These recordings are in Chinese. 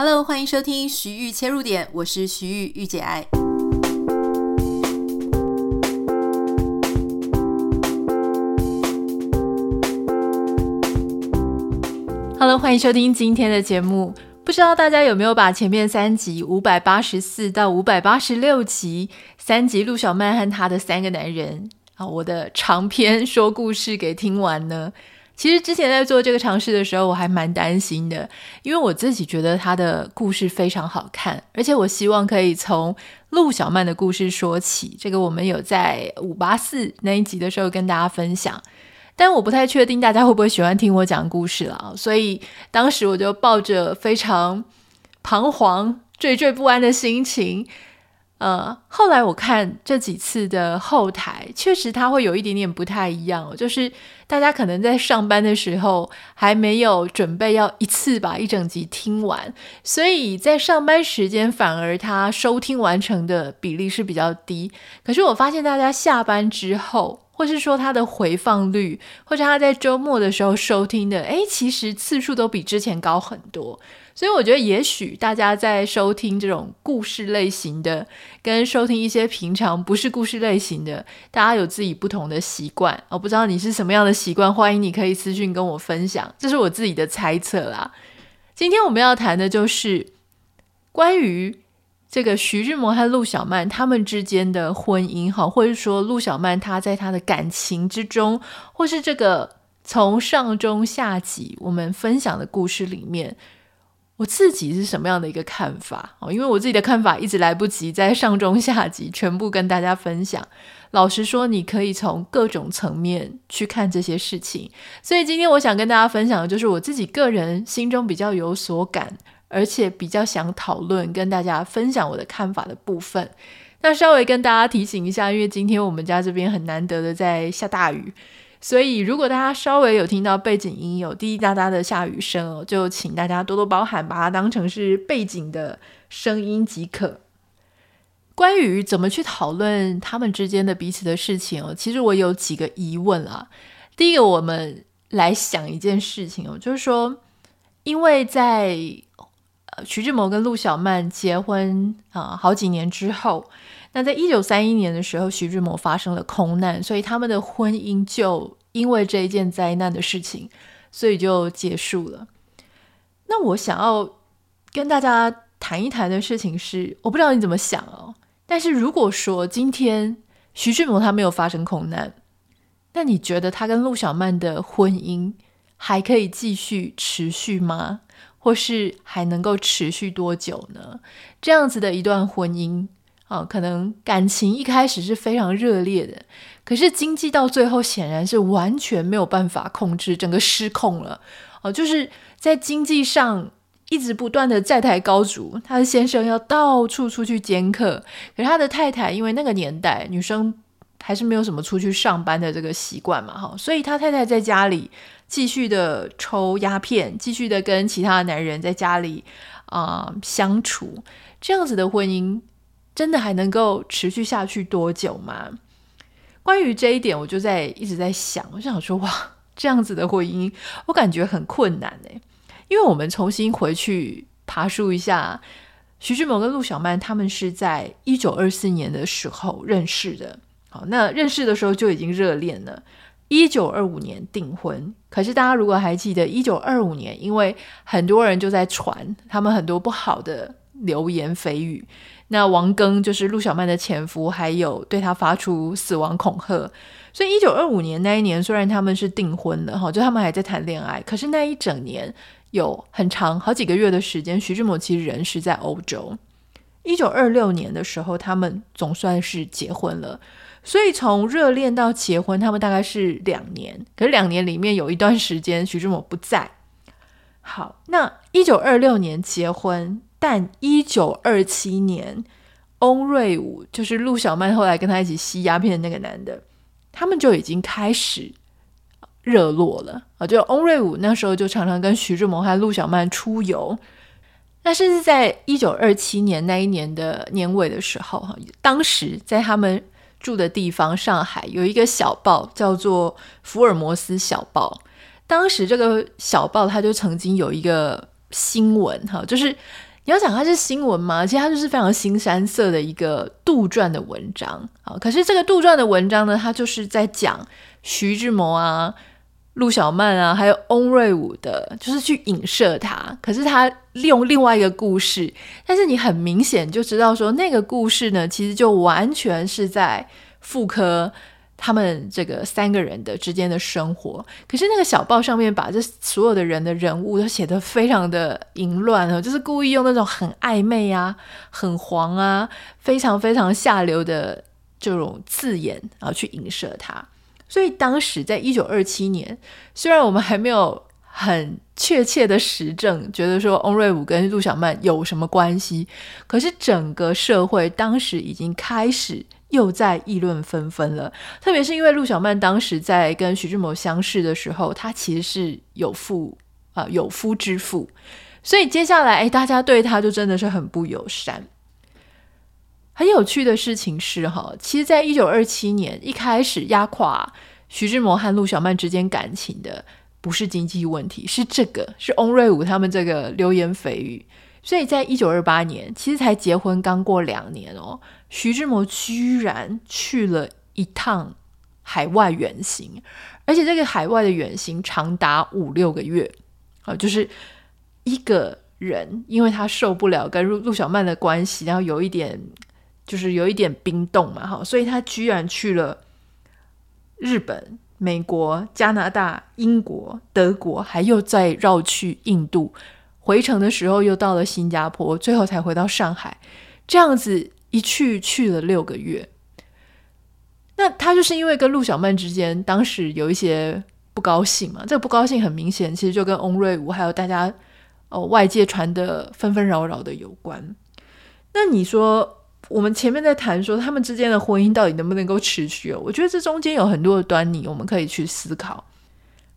Hello，欢迎收听徐玉切入点，我是徐豫御姐爱。Hello，欢迎收听今天的节目。不知道大家有没有把前面三集五百八十四到五百八十六集三集陆小曼和她的三个男人啊，我的长篇说故事给听完呢？其实之前在做这个尝试的时候，我还蛮担心的，因为我自己觉得他的故事非常好看，而且我希望可以从陆小曼的故事说起。这个我们有在五八四那一集的时候跟大家分享，但我不太确定大家会不会喜欢听我讲故事了，所以当时我就抱着非常彷徨、惴惴不安的心情。呃，后来我看这几次的后台，确实它会有一点点不太一样，就是大家可能在上班的时候还没有准备要一次把一整集听完，所以在上班时间反而它收听完成的比例是比较低。可是我发现大家下班之后，或是说它的回放率，或者他在周末的时候收听的，诶，其实次数都比之前高很多。所以我觉得，也许大家在收听这种故事类型的，跟收听一些平常不是故事类型的，大家有自己不同的习惯。我不知道你是什么样的习惯，欢迎你可以私讯跟我分享。这是我自己的猜测啦。今天我们要谈的就是关于这个徐志摩和陆小曼他们之间的婚姻，哈，或者说陆小曼她在她的感情之中，或是这个从上中下集我们分享的故事里面。我自己是什么样的一个看法？哦，因为我自己的看法一直来不及在上中下集全部跟大家分享。老实说，你可以从各种层面去看这些事情。所以今天我想跟大家分享的就是我自己个人心中比较有所感，而且比较想讨论跟大家分享我的看法的部分。那稍微跟大家提醒一下，因为今天我们家这边很难得的在下大雨。所以，如果大家稍微有听到背景音有滴滴答答的下雨声哦，就请大家多多包涵，把它当成是背景的声音即可。关于怎么去讨论他们之间的彼此的事情哦，其实我有几个疑问啊。第一个，我们来想一件事情哦，就是说，因为在呃徐志摩跟陆小曼结婚啊、好几年之后。那在一九三一年的时候，徐志摩发生了空难，所以他们的婚姻就因为这一件灾难的事情，所以就结束了。那我想要跟大家谈一谈的事情是，我不知道你怎么想哦。但是如果说今天徐志摩他没有发生空难，那你觉得他跟陆小曼的婚姻还可以继续持续吗？或是还能够持续多久呢？这样子的一段婚姻。啊，可能感情一开始是非常热烈的，可是经济到最后显然是完全没有办法控制，整个失控了。哦，就是在经济上一直不断的债台高筑，他的先生要到处出去兼课，可是他的太太因为那个年代女生还是没有什么出去上班的这个习惯嘛，哈，所以他太太在家里继续的抽鸦片，继续的跟其他男人在家里啊、相处，这样子的婚姻。真的还能够持续下去多久吗？关于这一点，我就在一直在想，我想说，哇，这样子的婚姻，我感觉很困难哎。因为我们重新回去爬梳一下，徐志摩跟陆小曼他们是在一九二四年的时候认识的。好，那认识的时候就已经热恋了。一九二五年订婚，可是大家如果还记得，一九二五年，因为很多人就在传他们很多不好的流言蜚语。那王庚就是陆小曼的前夫，还有对他发出死亡恐吓，所以一九二五年那一年，虽然他们是订婚了哈，就他们还在谈恋爱，可是那一整年有很长好几个月的时间，徐志摩其实人是在欧洲。一九二六年的时候，他们总算是结婚了，所以从热恋到结婚，他们大概是两年，可是两年里面有一段时间徐志摩不在。好，那一九二六年结婚。但一九二七年，翁瑞武就是陆小曼后来跟他一起吸鸦片的那个男的，他们就已经开始热络了啊！就翁瑞武那时候就常常跟徐志摩和陆小曼出游。那甚至在一九二七年那一年的年尾的时候，哈，当时在他们住的地方上海有一个小报叫做《福尔摩斯小报》，当时这个小报他就曾经有一个。新闻哈，就是你要讲它是新闻吗，其实它就是非常新山色的一个杜撰的文章啊。可是这个杜撰的文章呢，它就是在讲徐志摩啊。陆小曼啊，还有翁瑞武的，就是去影射他。可是他利用另外一个故事，但是你很明显就知道说，那个故事呢，其实就完全是在复刻他们这个三个人的之间的生活。可是那个小报上面把这所有的人的人物都写得非常的淫乱哦，就是故意用那种很暧昧啊、很黄啊、非常非常下流的这种字眼啊，去影射他。所以当时在一九二七年，虽然我们还没有很确切的实证，觉得说翁瑞午跟陆小曼有什么关系，可是整个社会当时已经开始又在议论纷纷了。特别是因为陆小曼当时在跟徐志摩相识的时候，她其实是有妇啊、有夫之妇，所以接下来，大家对她就真的是很不友善。很有趣的事情是，哈，其实，在一九二七年一开始压垮徐志摩和陆小曼之间感情的，不是经济问题，是这个，是翁瑞武他们这个流言蜚语。所以在一九二八年，其实才结婚刚过两年哦，徐志摩居然去了一趟海外远行，而且这个海外的远行长达五六个月啊，就是一个人，因为他受不了跟陆陆小曼的关系，然后有一点。就是有一点冰冻嘛，哈，所以他居然去了日本、美国、加拿大、英国、德国，还又再绕去印度，回程的时候又到了新加坡，最后才回到上海。这样子一去去了六个月。那他就是因为跟陆小曼之间当时有一些不高兴嘛，这个不高兴很明显，其实就跟翁瑞午还有大家哦外界传的纷纷扰扰的有关。那你说？我们前面在谈说他们之间的婚姻到底能不能够持续哦？我觉得这中间有很多的端倪，我们可以去思考。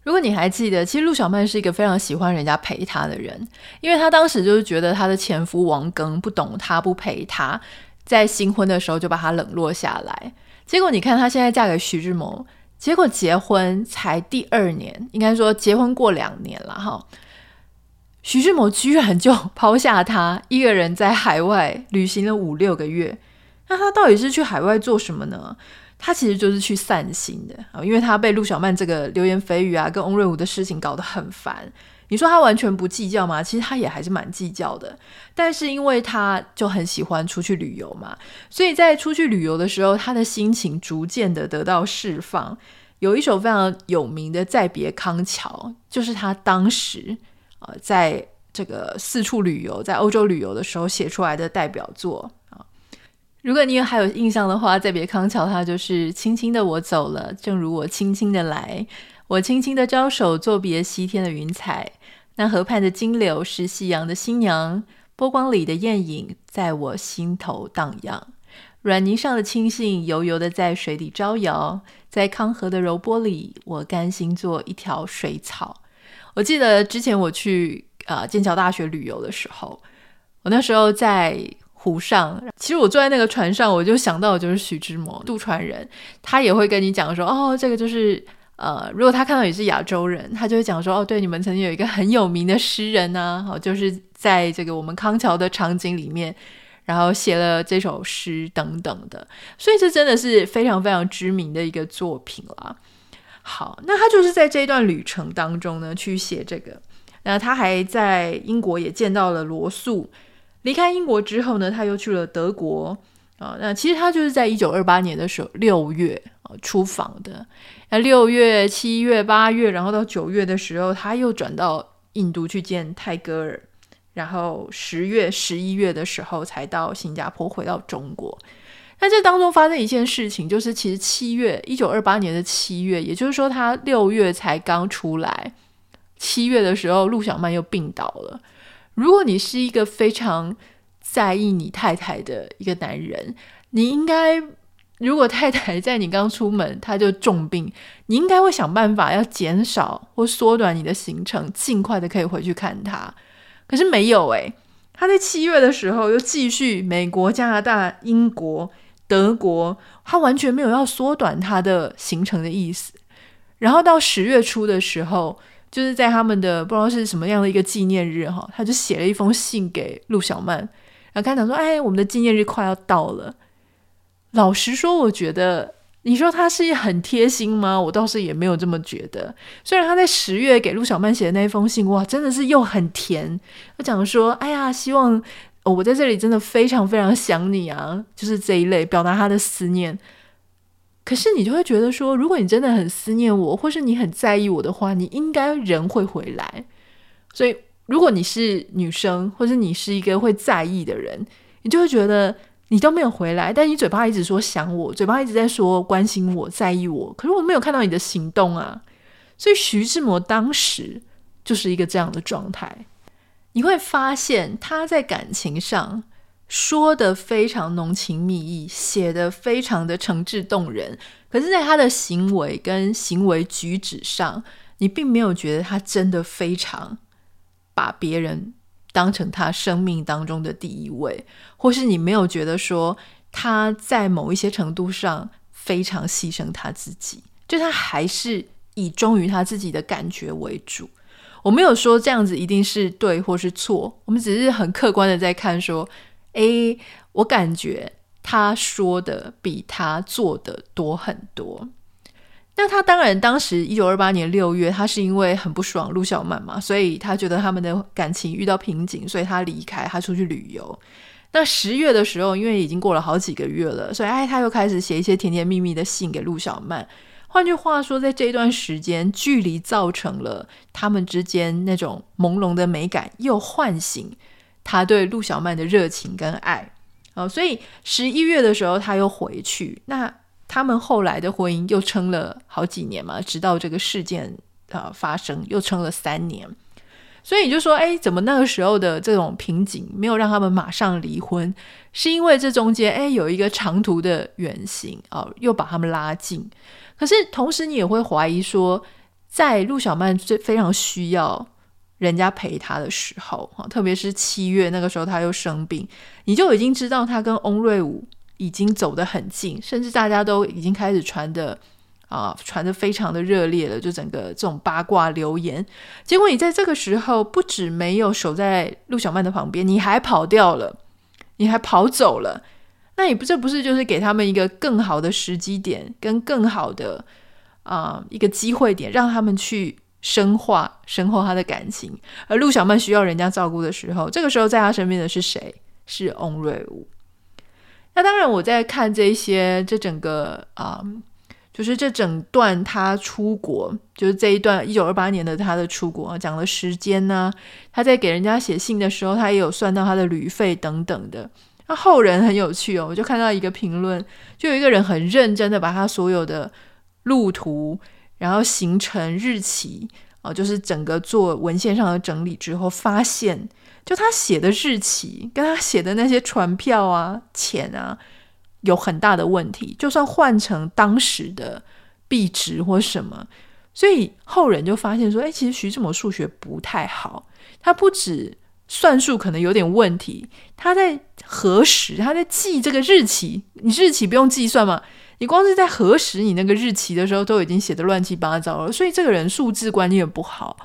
如果你还记得，其实陆小曼是一个非常喜欢人家陪她的人，因为她当时就是觉得她的前夫王庚不懂她，不陪她，在新婚的时候就把她冷落下来。结果你看她现在嫁给徐志摩，结果结婚才第二年，应该说结婚过两年了哈。徐志摩居然就抛下她一个人在海外旅行了五六个月，那他到底是去海外做什么呢？他其实就是去散心的啊，因为他被陆小曼这个流言蜚语啊，跟翁瑞午的事情搞得很烦。你说他完全不计较吗？其实他也还是蛮计较的。但是因为他就很喜欢出去旅游嘛，所以在出去旅游的时候，他的心情逐渐的得到释放。有一首非常有名的《再别康桥》，就是他当时。呃，在这个四处旅游，在欧洲旅游的时候写出来的代表作。如果你还有印象的话，再别康桥，它就是轻轻的我走了，正如我轻轻的来，我轻轻的招手，作别西天的云彩。那河畔的金柳是夕阳的新娘，波光里的艳影在我心头荡漾。软泥上的青荇油油的在水里招摇，在康河的柔波里，我甘心做一条水草。我记得之前我去啊、呃、剑桥大学旅游的时候，我那时候在湖上，其实我坐在那个船上，我就想到的就是徐志摩渡船人，他也会跟你讲说，哦，这个就是呃，如果他看到你是亚洲人，他就会讲说，哦，对，你们曾经有一个很有名的诗人呢、啊，哦，就是在这个我们康桥的场景里面，然后写了这首诗等等的，所以这真的是非常非常知名的一个作品了。好，那他就是在这一段旅程当中呢，去写这个。那他还在英国也见到了罗素。离开英国之后呢，他又去了德国啊。那其实他就是在一九二八年的时候六月啊出访的。那六月、七月、八月，然后到九月的时候，他又转到印度去见泰戈尔。然后十月、十一月的时候才到新加坡，回到中国。那这当中发生一件事情，就是其实七月，一九二八年的七月，也就是说他六月才刚出来，七月的时候陆小曼又病倒了。如果你是一个非常在意你太太的一个男人，你应该，如果太太在你刚出门他就重病，你应该会想办法要减少或缩短你的行程，尽快的可以回去看他。可是没有诶，他在七月的时候又继续美国、加拿大、英国。德国，他完全没有要缩短他的行程的意思。然后到十月初的时候，就是在他们的不知道是什么样的一个纪念日哈，他就写了一封信给陆小曼，然后跟他讲说：“哎，我们的纪念日快要到了。”老实说，我觉得你说他是很贴心吗？我倒是也没有这么觉得。虽然他在十月给陆小曼写的那一封信，哇，真的是又很甜。他讲说：“哎呀，希望我在这里真的非常非常想你啊，就是这一类表达他的思念。”可是你就会觉得说，如果你真的很思念我，或是你很在意我的话，你应该人会回来。所以，如果你是女生，或是你是一个会在意的人，你就会觉得你都没有回来，但你嘴巴一直说想我，嘴巴一直在说关心我、在意我，可是我没有看到你的行动啊。所以，徐志摩当时就是一个这样的状态。你会发现他在感情上。说的非常浓情蜜意，写的非常的诚挚动人，可是，在他的行为跟行为举止上，你并没有觉得他真的非常把别人当成他生命当中的第一位，或是你没有觉得说他在某一些程度上非常牺牲他自己，就他还是以忠于他自己的感觉为主。我没有说这样子一定是对或是错，我们只是很客观的在看说。诶，我感觉他说的比他做的多很多。那他当然，当时一九二八年六月，他是因为很不爽陆小曼嘛，所以他觉得他们的感情遇到瓶颈，所以他离开，他出去旅游。那十月的时候，因为已经过了好几个月了，所以哎，他又开始写一些甜甜蜜蜜的信给陆小曼。换句话说，在这一段时间，距离造成了他们之间那种朦胧的美感又唤醒。他对陆小曼的热情跟爱，哦，所以十一月的时候他又回去。那他们后来的婚姻又撑了好几年嘛，直到这个事件啊、呃、发生，又撑了三年。所以你就说，哎，怎么那个时候的这种瓶颈没有让他们马上离婚？是因为这中间哎有一个长途的远行啊、又把他们拉近。可是同时你也会怀疑说，在陆小曼最非常需要。人家陪他的时候，特别是七月那个时候，他又生病，你就已经知道他跟翁瑞武已经走得很近，甚至大家都已经开始传的啊，传的非常的热烈了，就整个这种八卦流言。结果你在这个时候，不止没有守在陆小曼的旁边，你还跑掉了，你还跑走了，那你不这不是就是给他们一个更好的时机点，跟更好的啊一个机会点，让他们去。深化、深厚他的感情，而陆小曼需要人家照顾的时候，这个时候在他身边的是谁？是翁瑞武。那当然，我在看这些，这整个啊、就是这整段他出国，就是这一段一九二八年的他的出国，讲了时间呢、他在给人家写信的时候，他也有算到他的旅费等等的。那后人很有趣哦，我就看到一个评论，就有一个人很认真的把他所有的路途。然后行程日期啊、就是整个做文献上的整理之后，发现就他写的日期跟他写的那些船票啊、钱啊，有很大的问题。就算换成当时的币值或什么，所以后人就发现说，哎，其实徐志摩数学不太好，他不止算术可能有点问题，他在核实，他在记这个日期，你日期不用计算吗？你光是在核实你那个日期的时候，都已经写得乱七八糟了，所以这个人数字观念不好。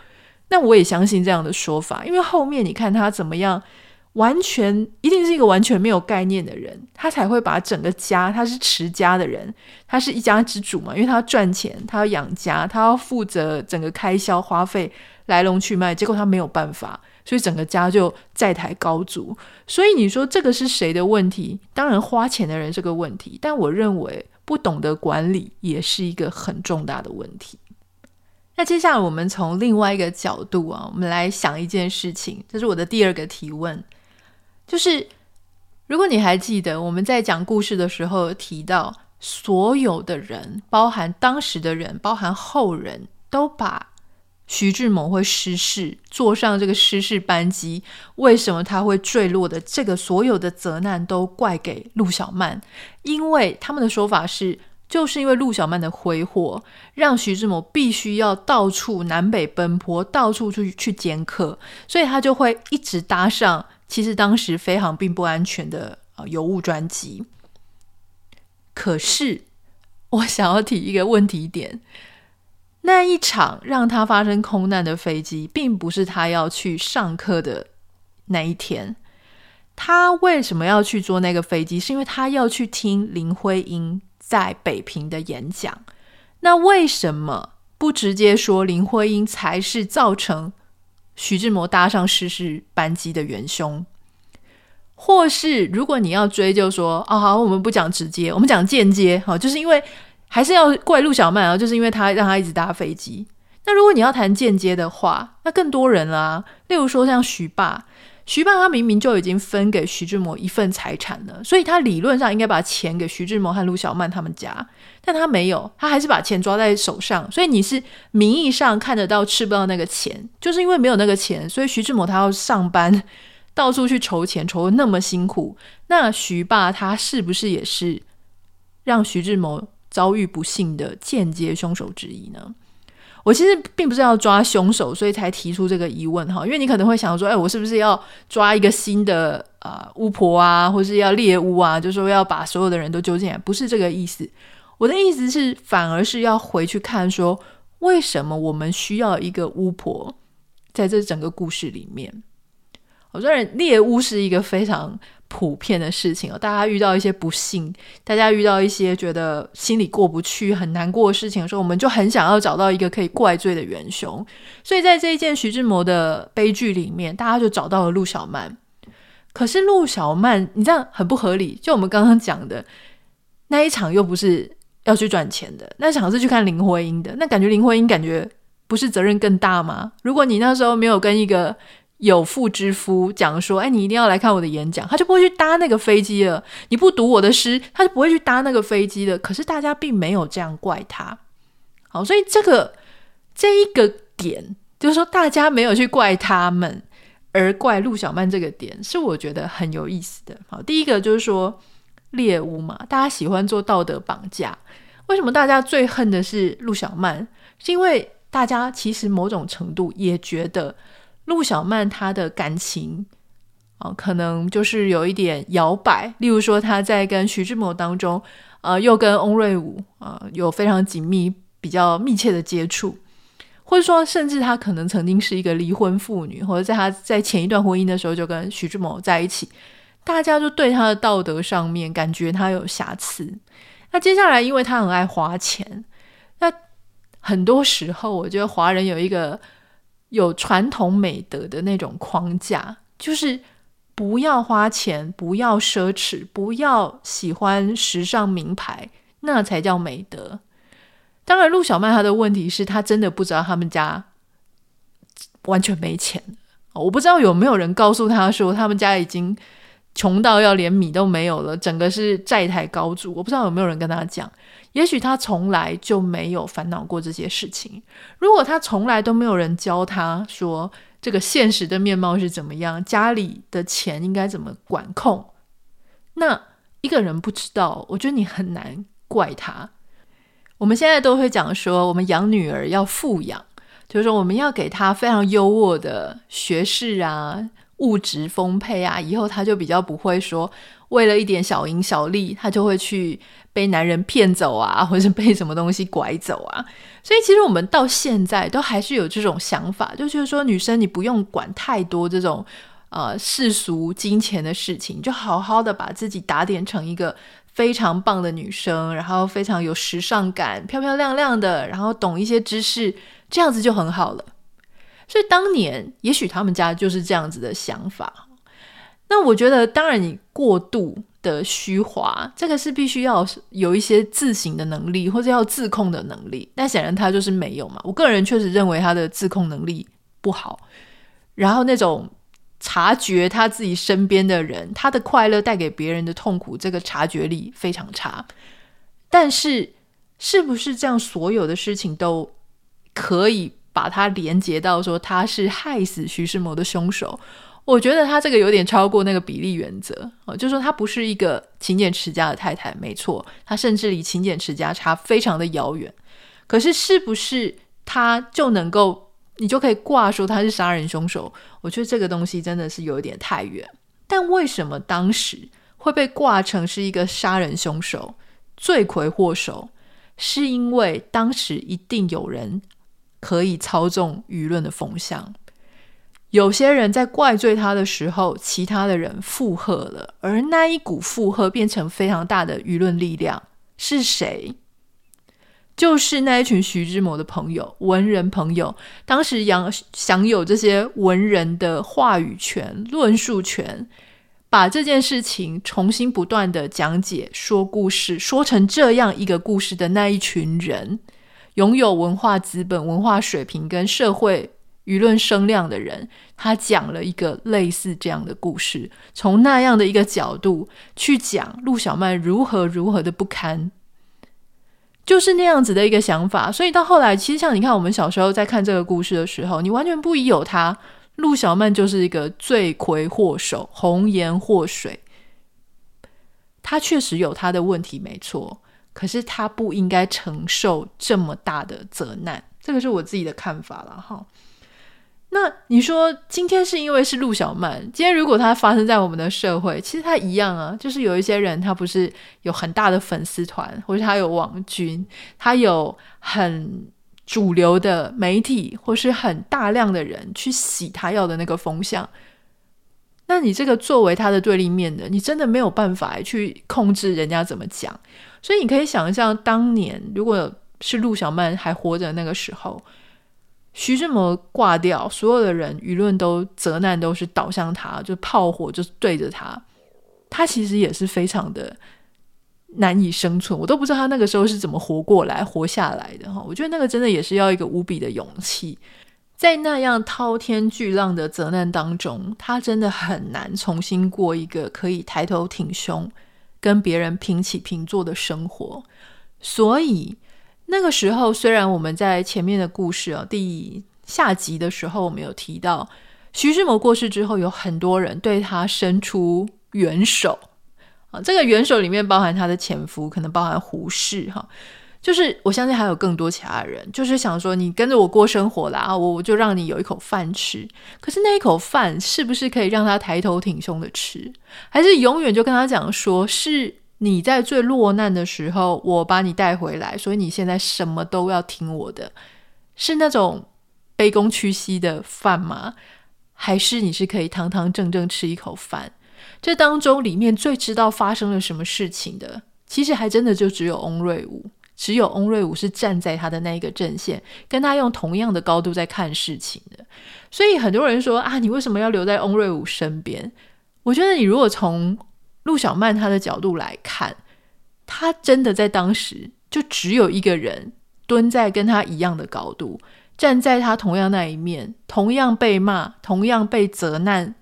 那我也相信这样的说法，因为后面你看他怎么样，完全一定是一个完全没有概念的人，他才会把整个家，他是持家的人，他是一家之主嘛，因为他要赚钱，他要养家，他要负责整个开销花费来龙去脉，结果他没有办法。所以整个家就债台高筑，所以你说这个是谁的问题？当然花钱的人是个问题，但我认为不懂得管理也是一个很重大的问题。那接下来我们从另外一个角度啊，我们来想一件事情，这是我的第二个提问，就是如果你还记得我们在讲故事的时候提到，所有的人，包含当时的人，包含后人都把。徐志摩会失事，坐上这个失事班机，为什么他会坠落的？这个所有的责难都怪给陆小曼，因为他们的说法是，就是因为陆小曼的挥霍，让徐志摩必须要到处南北奔波，到处去去兼客，所以他就会一直搭上其实当时飞航并不安全的啊邮务专机。可是，我想要提一个问题点。那一场让他发生空难的飞机，并不是他要去上课的那一天。他为什么要去坐那个飞机？是因为他要去听林徽因在北平的演讲。那为什么不直接说林徽因才是造成徐志摩搭上失事班机的元凶？或是如果你要追究说，哦好，我们不讲直接，我们讲间接，好，就是因为还是要怪陆小曼啊，就是因为他让他一直搭飞机。那如果你要谈间接的话，那更多人啦，例如说像徐爸。徐爸他明明就已经分给徐志摩一份财产了，所以他理论上应该把钱给徐志摩和陆小曼他们家，但他没有，他还是把钱抓在手上。所以你是名义上看得到吃不到那个钱，就是因为没有那个钱，所以徐志摩他要上班，到处去筹钱，筹得那么辛苦。那徐爸他是不是也是让徐志摩遭遇不幸的间接凶手之一呢？我其实并不是要抓凶手，所以才提出这个疑问哈。因为你可能会想说，哎，我是不是要抓一个新的啊、巫婆啊，或是要猎巫啊？就说要把所有的人都揪进来，不是这个意思。我的意思是，反而是要回去看说，为什么我们需要一个巫婆在这整个故事里面？我虽然猎巫是一个非常。普遍的事情哦，大家遇到一些不幸，大家遇到一些觉得心里过不去、很难过的事情的时候，我们就很想要找到一个可以怪罪的元凶。所以在这一件徐志摩的悲剧里面，大家就找到了陆小曼。可是陆小曼，你这样很不合理。就我们刚刚讲的那一场，又不是要去赚钱的，那场是去看林徽因的。那感觉林徽因感觉不是责任更大吗？如果你那时候没有跟一个有妇之夫讲说：“哎，你一定要来看我的演讲。”他就不会去搭那个飞机了。你不读我的诗，他就不会去搭那个飞机了。可是大家并没有这样怪他。好，所以这个这一个点，就是说大家没有去怪他们，而怪陆小曼这个点，是我觉得很有意思的。好，第一个就是说猎物嘛，大家喜欢做道德绑架。为什么大家最恨的是陆小曼？是因为大家其实某种程度也觉得。陆小曼她的感情啊、可能就是有一点摇摆。例如说，她在跟徐志摩当中，呃，又跟翁瑞午啊、有非常紧密、比较密切的接触，或者说，甚至她可能曾经是一个离婚妇女，或者在她在前一段婚姻的时候就跟徐志摩在一起，大家就对她的道德上面感觉她有瑕疵。那接下来，因为她很爱花钱，那很多时候，我觉得华人有一个。有传统美德的那种框架，就是不要花钱，不要奢侈，不要喜欢时尚名牌，那才叫美德。当然，陆小曼她的问题是她真的不知道他们家完全没钱。我不知道有没有人告诉她说他们家已经穷到要连米都没有了，整个是债台高筑。我不知道有没有人跟她讲。也许他从来就没有烦恼过这些事情。如果他从来都没有人教他说这个现实的面貌是怎么样，家里的钱应该怎么管控，那一个人不知道，我觉得你很难怪他。我们现在都会讲说，我们养女儿要富养，就是说我们要给她非常优渥的学识啊，物质丰沛啊，以后她就比较不会说。为了一点小银小利，他就会去被男人骗走啊，或者被什么东西拐走啊。所以，其实我们到现在都还是有这种想法，就是说，女生你不用管太多这种呃世俗金钱的事情，就好好的把自己打点成一个非常棒的女生，然后非常有时尚感、漂漂亮亮的，然后懂一些知识，这样子就很好了。所以当年也许他们家就是这样子的想法。那我觉得，当然你过度的虚华，这个是必须要有一些自省的能力，或者要自控的能力。但显然他就是没有嘛。我个人确实认为他的自控能力不好，然后那种察觉他自己身边的人，他的快乐带给别人的痛苦，这个察觉力非常差。但是，是不是这样？所有的事情都可以把它连接到说他是害死徐世摩的凶手？我觉得他这个有点超过那个比例原则哦，就说他不是一个勤俭持家的太太，没错，他甚至离勤俭持家差非常的遥远。可是是不是他就能够，你就可以挂说他是杀人凶手？我觉得这个东西真的是有点太远。但为什么当时会被挂成是一个杀人凶手？罪魁祸首是因为当时一定有人可以操纵舆论的风向。有些人在怪罪他的时候，其他的人附和了，而那一股附和变成非常大的舆论力量。是谁？就是那一群徐志摩的朋友，文人朋友，当时享享有这些文人的话语权、论述权，把这件事情重新不断的讲解、说故事，说成这样一个故事的那一群人，拥有文化资本、文化水平跟社会舆论声量的人，他讲了一个类似这样的故事，从那样的一个角度去讲陆小曼如何如何的不堪。就是那样子的一个想法，所以到后来，其实像你看，我们小时候在看这个故事的时候，你完全不疑有他，陆小曼就是一个罪魁祸首、红颜祸水。他确实有他的问题，没错，可是他不应该承受这么大的责难，这个是我自己的看法了哈。那你说今天是因为是陆小曼？今天如果它发生在我们的社会，其实它一样啊，就是有一些人他不是有很大的粉丝团，或者他有网军，他有很主流的媒体，或是很大量的人去洗他要的那个风向。那你这个作为他的对立面的，你真的没有办法去控制人家怎么讲。所以你可以想象，当年如果是陆小曼还活着那个时候。徐志摩挂掉，所有的人舆论都责难，都是倒向他，就炮火就是对着他。他其实也是非常的难以生存，我都不知道他那个时候是怎么活过来、活下来的哈。我觉得那个真的也是要一个无比的勇气，在那样滔天巨浪的责难当中，他真的很难重新过一个可以抬头挺胸、跟别人平起平坐的生活，所以。那个时候，虽然我们在前面的故事啊，第下集的时候，我们有提到徐志摩过世之后，有很多人对他伸出援手啊。这个援手里面包含他的前夫，可能包含胡适哈。就是我相信还有更多其他人，就是想说你跟着我过生活啦，我我就让你有一口饭吃。可是那一口饭是不是可以让他抬头挺胸的吃，还是永远就跟他讲说是？你在最落难的时候，我把你带回来，所以你现在什么都要听我的，是那种卑躬屈膝的饭吗？还是你是可以堂堂正正吃一口饭？这当中里面最知道发生了什么事情的，其实还真的就只有翁瑞武，只有翁瑞武是站在他的那一个阵线，跟他用同样的高度在看事情的。所以很多人说啊，你为什么要留在翁瑞武身边？我觉得你如果从陆小曼他的角度来看，他真的在当时就只有一个人蹲在跟他一样的高度，站在他同样那一面，同样被骂，同样被责难，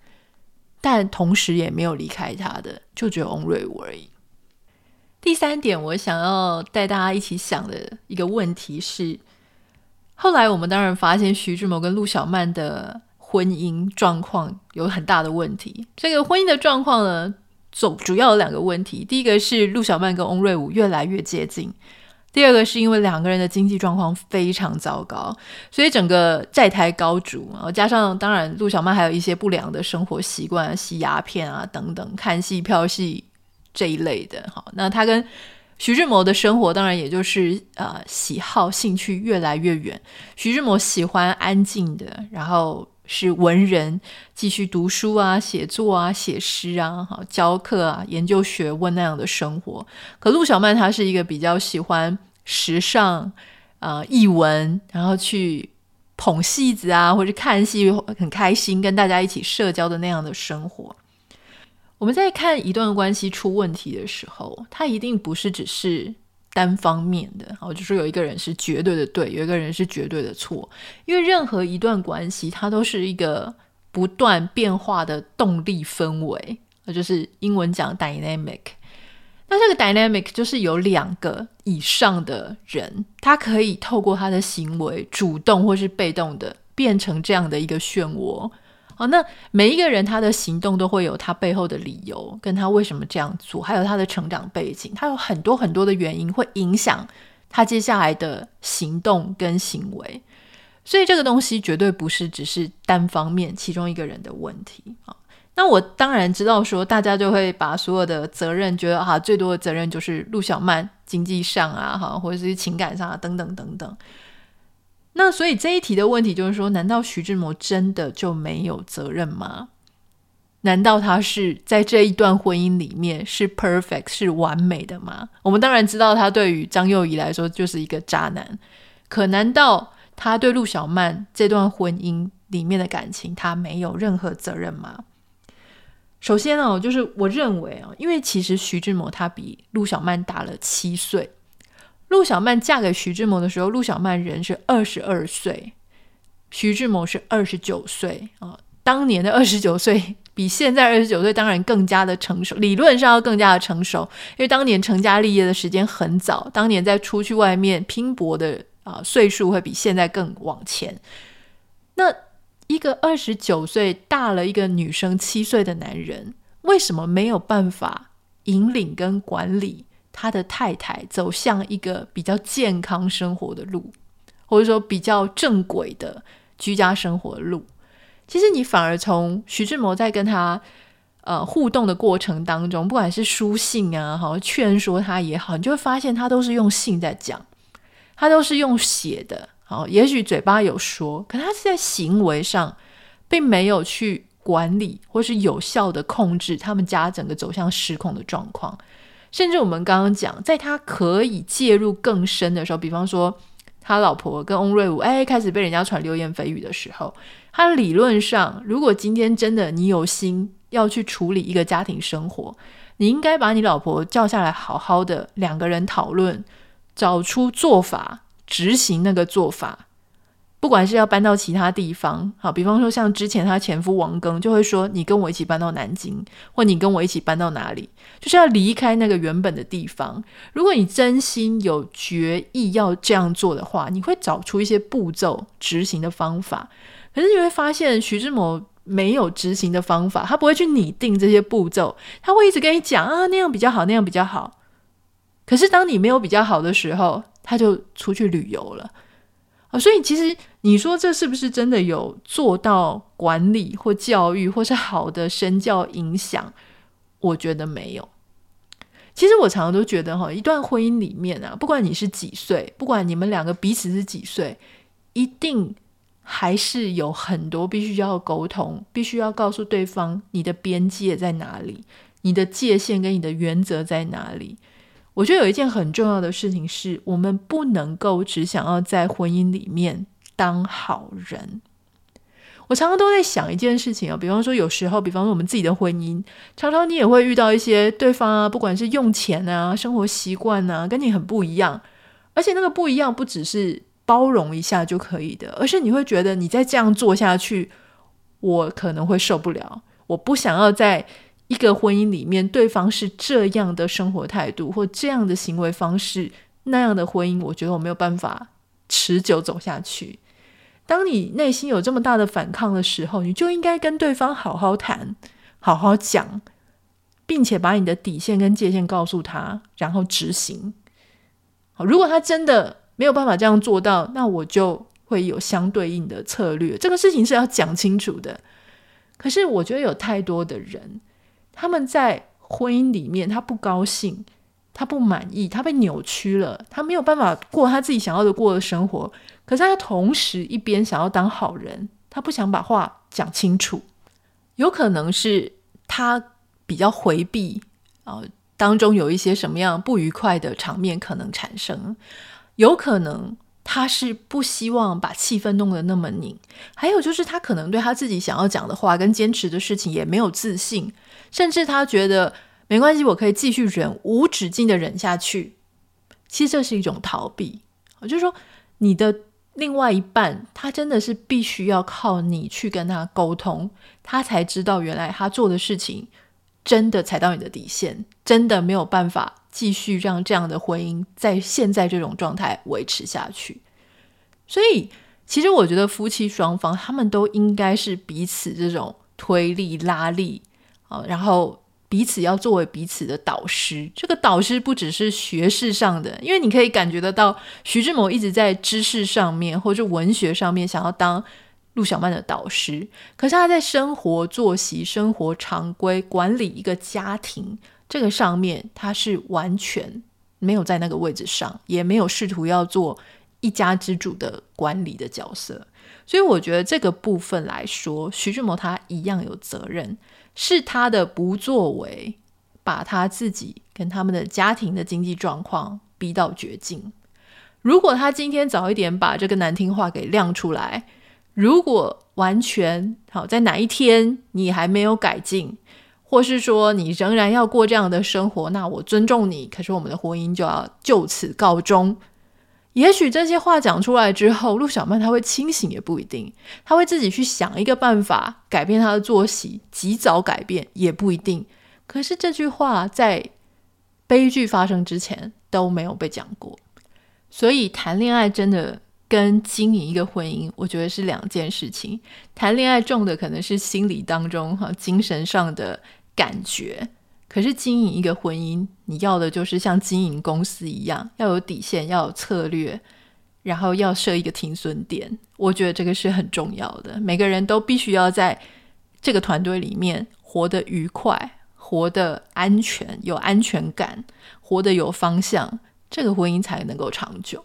但同时也没有离开他的，就只有翁瑞武而已。第三点，我想要带大家一起想的一个问题是，后来我们当然发现徐志摩跟陆小曼的婚姻状况有很大的问题。这个婚姻的状况呢，总主要有两个问题，第一个是陆小曼跟翁瑞武越来越接近，第二个是因为两个人的经济状况非常糟糕，所以整个债台高筑，然后加上当然陆小曼还有一些不良的生活习惯，吸鸦片啊等等，看戏票戏这一类的。好，那他跟徐志摩的生活当然也就是呃喜好兴趣越来越远，徐志摩喜欢安静的，然后。是文人，继续读书啊、写作啊、写诗啊、哈教课啊、研究学问那样的生活。可陆小曼她是一个比较喜欢时尚啊、呃、艺文，然后去捧戏子啊，或者看戏很开心，跟大家一起社交的那样的生活。我们在看一段关系出问题的时候，它一定不是只是。单方面的，我就说有一个人是绝对的对，有一个人是绝对的错，因为任何一段关系，它都是一个不断变化的动力氛围，那就是英文讲 dynamic。那这个 dynamic 就是有两个以上的人，他可以透过他的行为，主动或是被动的，变成这样的一个漩涡。好，那每一个人他的行动都会有他背后的理由，跟他为什么这样做，还有他的成长背景，他有很多很多的原因会影响他接下来的行动跟行为，所以这个东西绝对不是只是单方面其中一个人的问题啊。那我当然知道说，大家就会把所有的责任觉得啊，最多的责任就是陆小曼经济上啊，哈，或者是情感上啊，等等等等。那所以这一题的问题就是说，难道徐志摩真的就没有责任吗？难道他是在这一段婚姻里面是 perfect 是完美的吗？我们当然知道他对于张幼仪来说就是一个渣男，可难道他对陆小曼这段婚姻里面的感情他没有任何责任吗？首先呢，就是我认为啊，因为其实徐志摩他比陆小曼大了七岁。陆小曼嫁给徐志摩的时候，陆小曼人是二十二岁，徐志摩是二十九岁啊。当年的二十九岁比现在二十九岁当然更加的成熟，理论上要更加的成熟，因为当年成家立业的时间很早，当年在出去外面拼搏的啊岁数会比现在更往前。那一个二十九岁大了一个女生七岁的男人，为什么没有办法引领跟管理？他的太太走向一个比较健康生活的路，或者说比较正轨的居家生活的路。其实你反而从徐志摩在跟他呃互动的过程当中，不管是书信啊，好劝说他也好，你就会发现他都是用信在讲，他都是用写的。好，也许嘴巴有说，可他是在行为上并没有去管理或是有效的控制他们家整个走向失控的状况。甚至我们刚刚讲，在他可以介入更深的时候，比方说他老婆跟翁瑞午哎开始被人家传流言蜚语的时候，他理论上，如果今天真的你有心要去处理一个家庭生活，你应该把你老婆叫下来，好好的两个人讨论，找出做法，执行那个做法。不管是要搬到其他地方，好，比方说像之前他前夫王庚就会说：“你跟我一起搬到南京，或你跟我一起搬到哪里，就是要离开那个原本的地方。如果你真心有决意要这样做的话，你会找出一些步骤执行的方法。可是你会发现，徐志摩没有执行的方法，他不会去拟定这些步骤，他会一直跟你讲啊，那样比较好，那样比较好。可是当你没有比较好的时候，他就出去旅游了。所以，其实你说这是不是真的有做到管理或教育，或是好的身教影响？我觉得没有。其实我常常都觉得，哈，一段婚姻里面啊，不管你是几岁，不管你们两个彼此是几岁，一定还是有很多必须要沟通，必须要告诉对方你的边界在哪里，你的界限跟你的原则在哪里。我觉得有一件很重要的事情是，我们不能够只想要在婚姻里面当好人。我常常都在想一件事情啊，比方说有时候，比方说我们自己的婚姻，常常你也会遇到一些对方啊，不管是用钱啊、生活习惯啊，跟你很不一样，而且那个不一样不只是包容一下就可以的，而是你会觉得你再这样做下去，我可能会受不了，我不想要再。一个婚姻里面，对方是这样的生活态度或这样的行为方式，那样的婚姻，我觉得我没有办法持久走下去。当你内心有这么大的反抗的时候，你就应该跟对方好好谈，好好讲，并且把你的底线跟界限告诉他，然后执行。好，如果他真的没有办法这样做到，那我就会有相对应的策略。这个事情是要讲清楚的。可是我觉得有太多的人。他们在婚姻里面，他不高兴，他不满意，他被扭曲了，他没有办法过他自己想要的过的生活。可是他同时一边想要当好人，他不想把话讲清楚。有可能是他比较回避啊，当中有一些什么样不愉快的场面可能产生，有可能。他是不希望把气氛弄得那么拧，还有就是他可能对他自己想要讲的话跟坚持的事情也没有自信，甚至他觉得没关系，我可以继续忍，无止境的忍下去。其实这是一种逃避，就是说你的另外一半，他真的是必须要靠你去跟他沟通，他才知道原来他做的事情真的踩到你的底线，真的没有办法。继续让这样的婚姻在现在这种状态维持下去，所以其实我觉得夫妻双方他们都应该是彼此这种推力拉力啊，然后彼此要作为彼此的导师。这个导师不只是学识上的，因为你可以感觉得到徐志摩一直在知识上面或者文学上面想要当陆小曼的导师，可是他在生活作息、生活常规、管理一个家庭。这个上面他是完全没有在那个位置上，也没有试图要做一家之主的管理的角色。所以我觉得这个部分来说，徐志摩他一样有责任，是他的不作为，把他自己跟他们的家庭的经济状况逼到绝境。如果他今天早一点把这个难听话给亮出来，如果完全好，在哪一天你还没有改进，或是说你仍然要过这样的生活，那我尊重你，可是我们的婚姻就要就此告终。也许这些话讲出来之后，陆小曼她会清醒也不一定，她会自己去想一个办法改变她的作息，及早改变也不一定。可是这句话在悲剧发生之前都没有被讲过，所以谈恋爱真的跟经营一个婚姻，我觉得是两件事情。谈恋爱重的可能是心理当中哈精神上的感觉。可是经营一个婚姻，你要的就是像经营公司一样，要有底线，要有策略，然后要设一个停损点。我觉得这个是很重要的。每个人都必须要在这个团队里面活得愉快，活得安全，有安全感，活得有方向，这个婚姻才能够长久。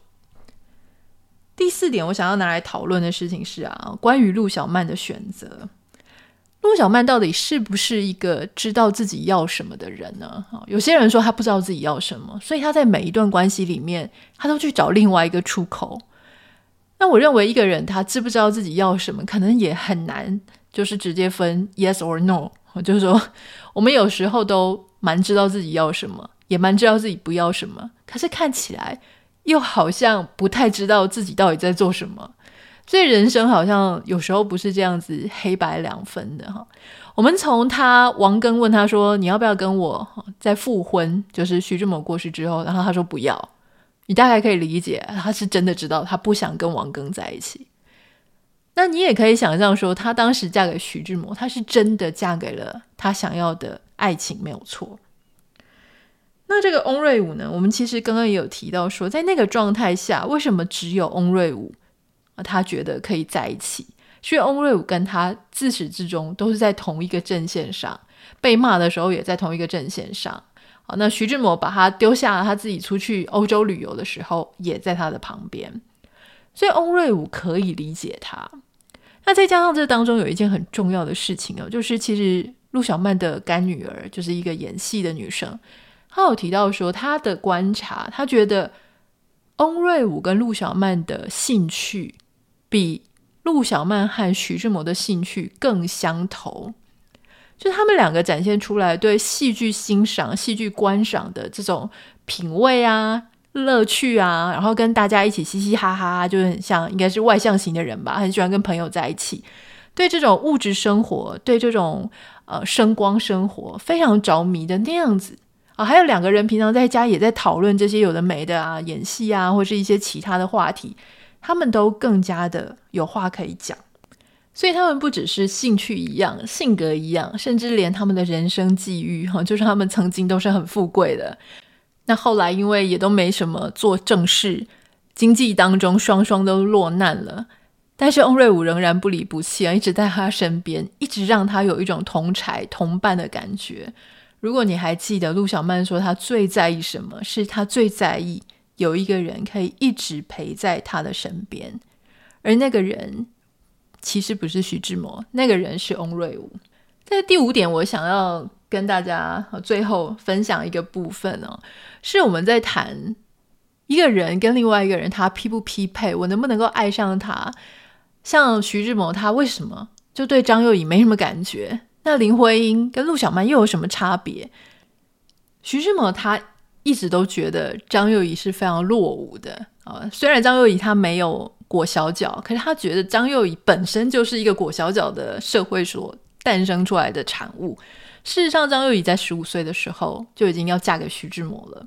第四点，我想要拿来讨论的事情是啊，关于陆小曼的选择。陆小曼到底是不是一个知道自己要什么的人呢？有些人说他不知道自己要什么，所以他在每一段关系里面，他都去找另外一个出口。那我认为一个人他知不知道自己要什么，可能也很难，就是直接分 yes or no。就是说，我们有时候都蛮知道自己要什么，也蛮知道自己不要什么，可是看起来又好像不太知道自己到底在做什么。所以人生好像有时候不是这样子黑白两分的哈。我们从他王庚问他说，你要不要跟我再复婚，就是徐志摩过世之后，然后他说不要，你大概可以理解他是真的知道他不想跟王庚在一起。那你也可以想象说，他当时嫁给徐志摩，他是真的嫁给了他想要的爱情，没有错。那这个翁瑞午呢？我们其实刚刚也有提到说，在那个状态下，为什么只有翁瑞午？他觉得可以在一起，所以翁瑞午跟他自始至终都是在同一个阵线上，被骂的时候也在同一个阵线上。好，那徐志摩把他丢下了，他自己出去欧洲旅游的时候，也在他的旁边，所以翁瑞午可以理解他。那再加上这当中有一件很重要的事情哦，就是其实陆小曼的干女儿就是一个演戏的女生，她有提到说，她的观察，她觉得翁瑞午跟陆小曼的兴趣。比陆小曼和徐志摩的兴趣更相投，就他们两个展现出来对戏剧欣赏、戏剧观赏的这种品味啊、乐趣啊，然后跟大家一起嘻嘻哈哈，就很像应该是外向型的人吧，很喜欢跟朋友在一起，对这种物质生活、对这种呃声光生活非常着迷的那样子啊。还有两个人平常在家也在讨论这些有的没的啊，演戏啊，或是一些其他的话题。他们都更加的有话可以讲，所以他们不只是兴趣一样、性格一样，甚至连他们的人生际遇，哈，就是他们曾经都是很富贵的。那后来因为也都没什么做正事，经济当中双双都落难了，但是翁瑞午仍然不离不弃啊，一直在他身边，一直让他有一种同柴同伴的感觉。如果你还记得陆小曼说，他最在意什么？是他最在意。有一个人可以一直陪在他的身边，而那个人其实不是徐志摩，那个人是翁瑞午。在第五点，我想要跟大家最后分享一个部分哦，是我们在谈一个人跟另外一个人他匹不匹配，我能不能够爱上他？像徐志摩，他为什么就对张幼仪没什么感觉？那林徽因跟陆小曼又有什么差别？徐志摩他。一直都觉得张幼仪是非常落伍的啊、虽然张幼仪她没有裹小脚，可是她觉得张幼仪本身就是一个裹小脚的社会所诞生出来的产物。事实上，张幼仪在十五岁的时候就已经要嫁给徐志摩了，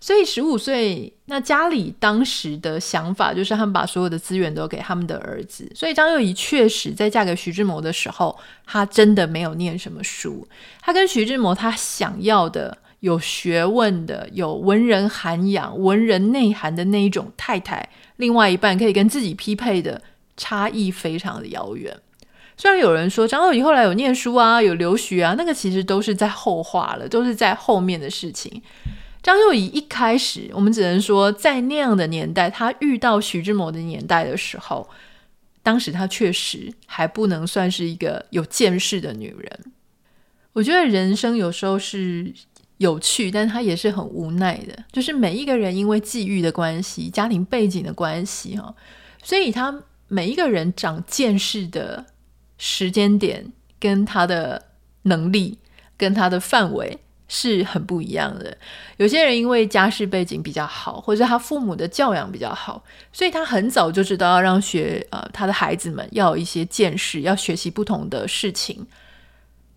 所以十五岁那家里当时的想法就是他们把所有的资源都给他们的儿子，所以张幼仪确实在嫁给徐志摩的时候，她真的没有念什么书，她跟徐志摩她想要的。有学问的、有文人涵养、文人内涵的那一种太太，另外一半可以跟自己匹配的，差异非常的遥远。虽然有人说张幼仪后来有念书啊，有留学啊，那个其实都是在后话了，都是在后面的事情。张幼仪一开始，我们只能说，在那样的年代，她遇到徐志摩的年代的时候，当时她确实还不能算是一个有见识的女人。我觉得人生有时候是有趣，但他也是很无奈的。就是每一个人因为际遇的关系、家庭背景的关系，哈，所以他每一个人长见识的时间点，跟他的能力，跟他的范围。是很不一样的。有些人因为家世背景比较好，或者他父母的教养比较好，所以他很早就知道要让学呃他的孩子们要一些见识，要学习不同的事情。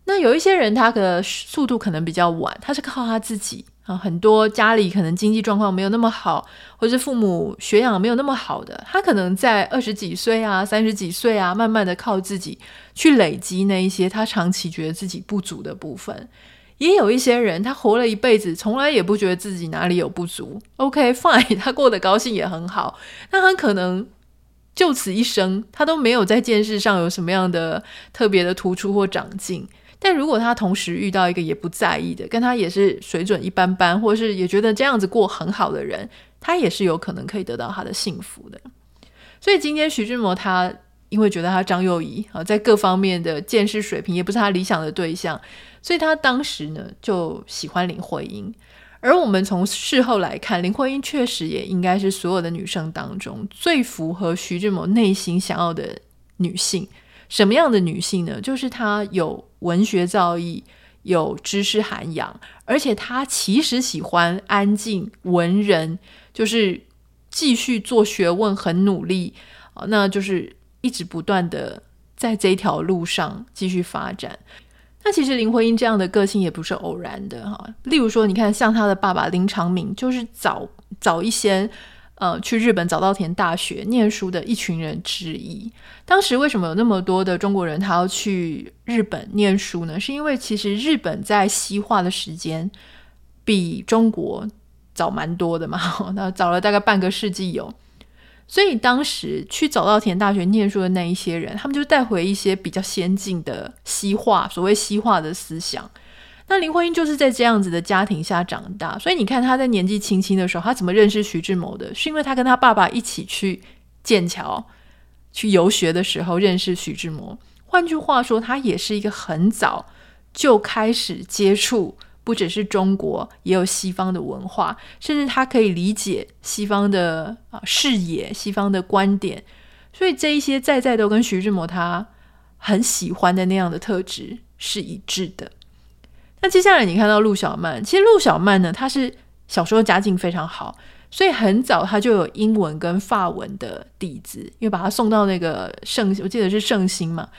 那有一些人他的速度可能比较晚，他是靠他自己啊，很多家里可能经济状况没有那么好，或者父母学养没有那么好的，他可能在二十几岁啊、三十几岁啊，慢慢的靠自己去累积那一些他长期觉得自己不足的部分。也有一些人，他活了一辈子，从来也不觉得自己哪里有不足。OK，fine，他过得高兴也很好。那很可能就此一生，他都没有在见识上有什么样的特别的突出或长进。但如果他同时遇到一个也不在意的，跟他也是水准一般般，或是也觉得这样子过很好的人，他也是有可能可以得到他的幸福的。所以今天徐志摩他因为觉得他张幼仪啊，在各方面的见识水平也不是他理想的对象。所以他当时呢就喜欢林徽因，而我们从事后来看，林徽因确实也应该是所有的女生当中最符合徐志摩内心想要的女性。什么样的女性呢？就是她有文学造诣，有知识涵养，而且他其实喜欢安静文人，就是继续做学问，很努力啊，那就是一直不断的在这条路上继续发展。那其实林徽因这样的个性也不是偶然的哈。例如说，你看像她的爸爸林长民，就是早早一些呃去日本早稻田大学念书的一群人之一。当时为什么有那么多的中国人他要去日本念书呢？是因为其实日本在西化的时间比中国早蛮多的嘛，那早了大概半个世纪有。所以当时去早稻田大学念书的那一些人，他们就带回一些比较先进的西化，所谓西化的思想。那林徽因就是在这样子的家庭下长大，所以你看她在年纪轻轻的时候，她怎么认识徐志摩的？是因为她跟她爸爸一起去剑桥去游学的时候认识徐志摩。换句话说，她也是一个很早就开始接触。不只是中国，也有西方的文化，甚至他可以理解西方的啊视野、西方的观点，所以这一些在在都跟徐志摩他很喜欢的那样的特质是一致的。那接下来你看到陆小曼，其实陆小曼呢，她是小时候家境非常好，所以很早她就有英文跟法文的底子，因为把她送到那个圣，我记得是圣心嘛，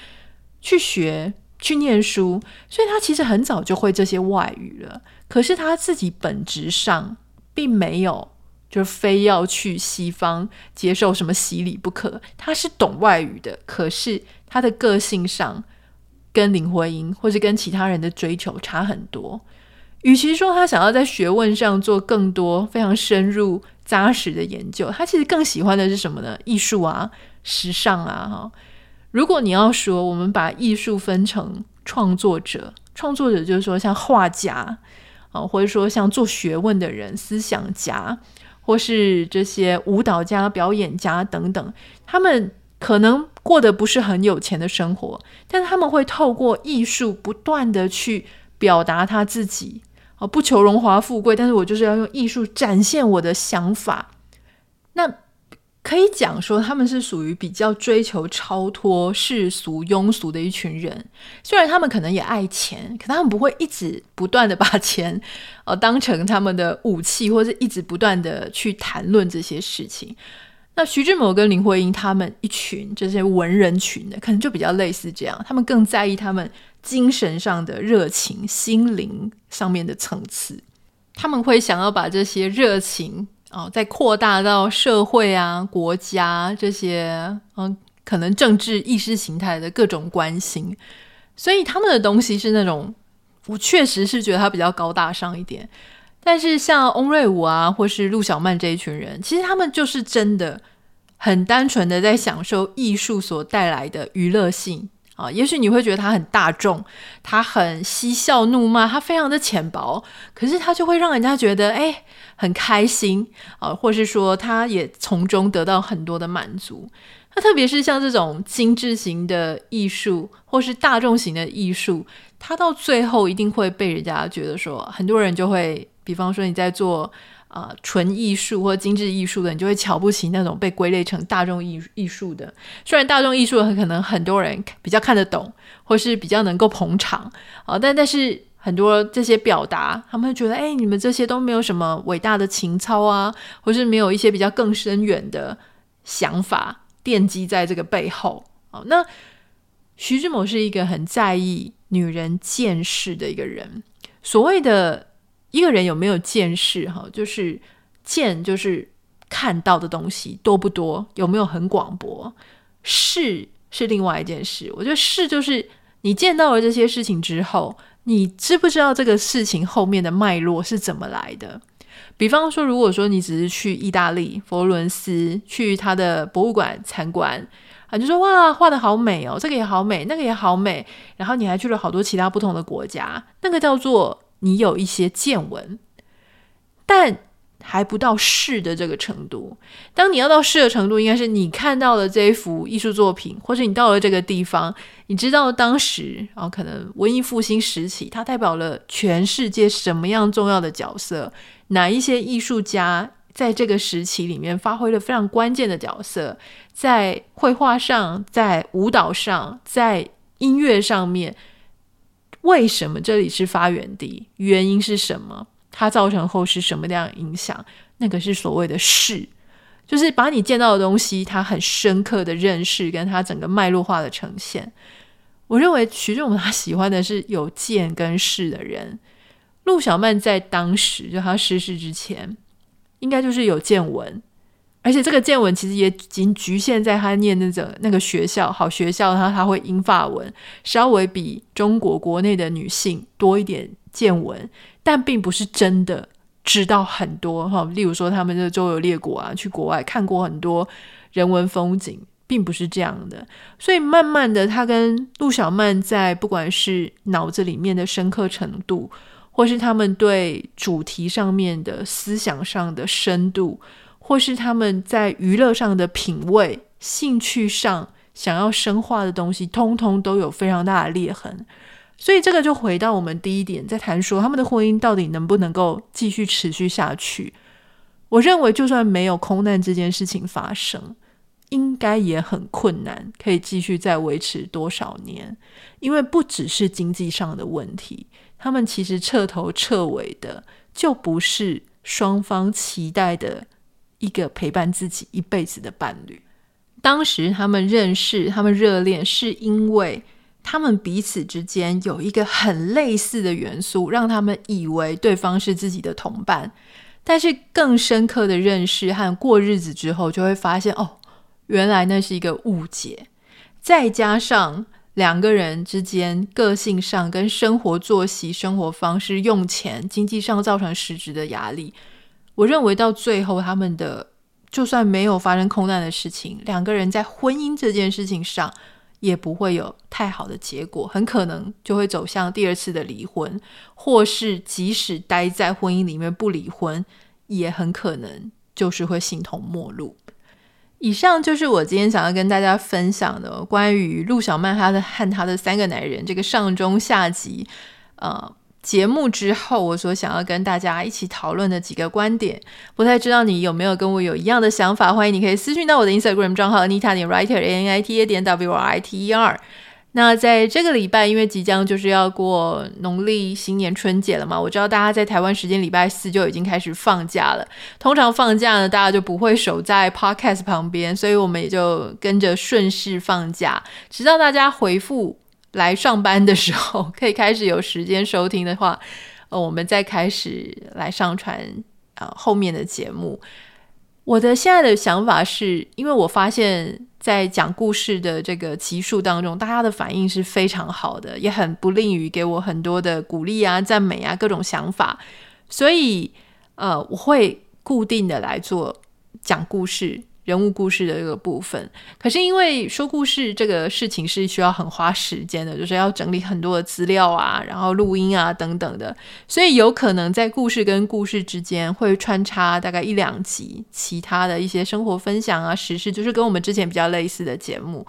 去学。去念书，所以她其实很早就会这些外语了。可是她自己本质上并没有，就是非要去西方接受什么洗礼不可。他是懂外语的，可是他的个性上跟林徽因或是跟其他人的追求差很多。与其说他想要在学问上做更多非常深入扎实的研究，他其实更喜欢的是什么呢？艺术啊，时尚啊，哈。如果你要说，我们把艺术分成创作者，创作者就是说像画家啊，或者说像做学问的人、思想家，或是这些舞蹈家、表演家等等，他们可能过得不是很有钱的生活，但是他们会透过艺术不断地去表达他自己啊，不求荣华富贵，但是我就是要用艺术展现我的想法。那可以讲说，他们是属于比较追求超脱世俗庸俗的一群人。虽然他们可能也爱钱，可他们不会一直不断的把钱呃 当成他们的武器，或者一直不断的去谈论这些事情。那徐志摩跟林徽因他们一群这些文人群的，可能就比较类似这样，他们更在意他们精神上的热情、心灵上面的层次，他们会想要把这些热情。哦，再扩大到社会啊、国家这些，嗯，可能政治意识形态的各种关心，所以他们的东西是那种，我确实是觉得他比较高大上一点。但是像翁瑞午啊，或是陆小曼这一群人，其实他们就是真的很单纯的在享受艺术所带来的娱乐性，啊，也许你会觉得他很大众，他很嬉笑怒骂，他非常的浅薄，可是他就会让人家觉得哎很开心啊，或是说他也从中得到很多的满足。那特别是像这种精致型的艺术，或是大众型的艺术，他到最后一定会被人家觉得说，很多人就会，比方说你在做。啊，纯艺术或精致艺术的，你就会瞧不起那种被归类成大众艺艺术的。虽然大众艺术很可能很多人比较看得懂，或是比较能够捧场啊，但但是很多这些表达，他们会觉得，哎，你们这些都没有什么伟大的情操啊，或是没有一些比较更深远的想法奠基在这个背后。啊，那徐志摩是一个很在意女人见识的一个人，所谓的。一个人有没有见识？哈，就是见，就是看到的东西多不多，有没有很广博？识是另外一件事。我觉得识就是你见到了这些事情之后，你知不知道这个事情后面的脉络是怎么来的？比方说，如果说你只是去意大利佛罗伦斯，去他的博物馆参观啊，就说哇，画得好美哦，这个也好美，那个也好美，然后你还去了好多其他不同的国家，那个叫做。你有一些见闻，但还不到是的这个程度。当你要到是的程度，应该是你看到了这一幅艺术作品，或者你到了这个地方，你知道当时啊，可能文艺复兴时期，它代表了全世界什么样重要的角色？哪一些艺术家在这个时期里面发挥了非常关键的角色？在绘画上，在舞蹈上，在音乐上面。为什么这里是发源地？原因是什么？它造成后世什么样的影响？那个是所谓的识，就是把你见到的东西，它很深刻的认识，跟它整个脉络化的呈现。我认为徐志摩他喜欢的是有见跟识的人。陆小曼在当时就他逝世之前，应该就是有见闻。而且这个见闻其实也仅局限在他念那个那个学校好学校，他他会英法文，稍微比中国国内的女性多一点见闻，但并不是真的知道很多哈。例如说，他们的周游列国啊，去国外看过很多人文风景，并不是这样的。所以慢慢的，他跟陆小曼在不管是脑子里面的深刻程度，或是他们对主题上面的思想上的深度。或是他们在娱乐上的品味、兴趣上想要深化的东西，通通都有非常大的裂痕。所以这个就回到我们第一点，在谈说他们的婚姻到底能不能够继续持续下去。我认为，就算没有空难这件事情发生，应该也很困难，可以继续再维持多少年？因为不只是经济上的问题，他们其实彻头彻尾的就不是双方期待的。一个陪伴自己一辈子的伴侣。当时他们认识，他们热恋，是因为他们彼此之间有一个很类似的元素，让他们以为对方是自己的同伴。但是更深刻的认识和过日子之后，就会发现哦，原来那是一个误解。再加上两个人之间个性上、跟生活作息、生活方式、用钱、经济上造成实质的压力。我认为到最后，他们的就算没有发生空难的事情，两个人在婚姻这件事情上也不会有太好的结果，很可能就会走向第二次的离婚，或是即使待在婚姻里面不离婚，也很可能就是会形同陌路。以上就是我今天想要跟大家分享的关于陆小曼她的和她的三个男人这个上中下集，呃。节目之后，我所想要跟大家一起讨论的几个观点，不太知道你有没有跟我有一样的想法？欢迎你可以私讯到我的 Instagram 账号 nita 点 Writer A N I T A 点 W R I T E R。那在这个礼拜，因为即将就是要过农历新年春节了嘛，我知道大家在台湾时间礼拜四就已经开始放假了。通常放假呢，大家就不会守在 Podcast 旁边，所以我们也就跟着顺势放假，直到大家回复。来上班的时候，可以开始有时间收听的话，呃，我们再开始来上传啊、呃、后面的节目。我的现在的想法是，因为我发现，在讲故事的这个集数当中，大家的反应是非常好的，也很不吝于给我很多的鼓励啊、赞美啊、各种想法，所以呃，我会固定的来做讲故事。人物故事的这个部分。可是因为说故事这个事情是需要很花时间的，就是要整理很多的资料啊，然后录音啊等等的，所以有可能在故事跟故事之间会穿插大概一两集其他的一些生活分享啊、时事，就是跟我们之前比较类似的节目。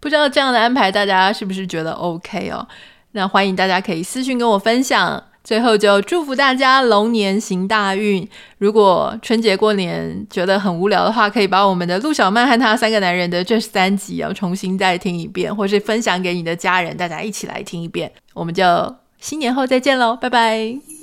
不知道这样的安排大家是不是觉得 OK 哦？那欢迎大家可以私信跟我分享。最后就祝福大家龙年行大运。如果春节过年觉得很无聊的话，可以把我们的陆小曼和他三个男人的这三集要重新再听一遍，或是分享给你的家人，大家一起来听一遍。我们就新年后再见喽，拜拜。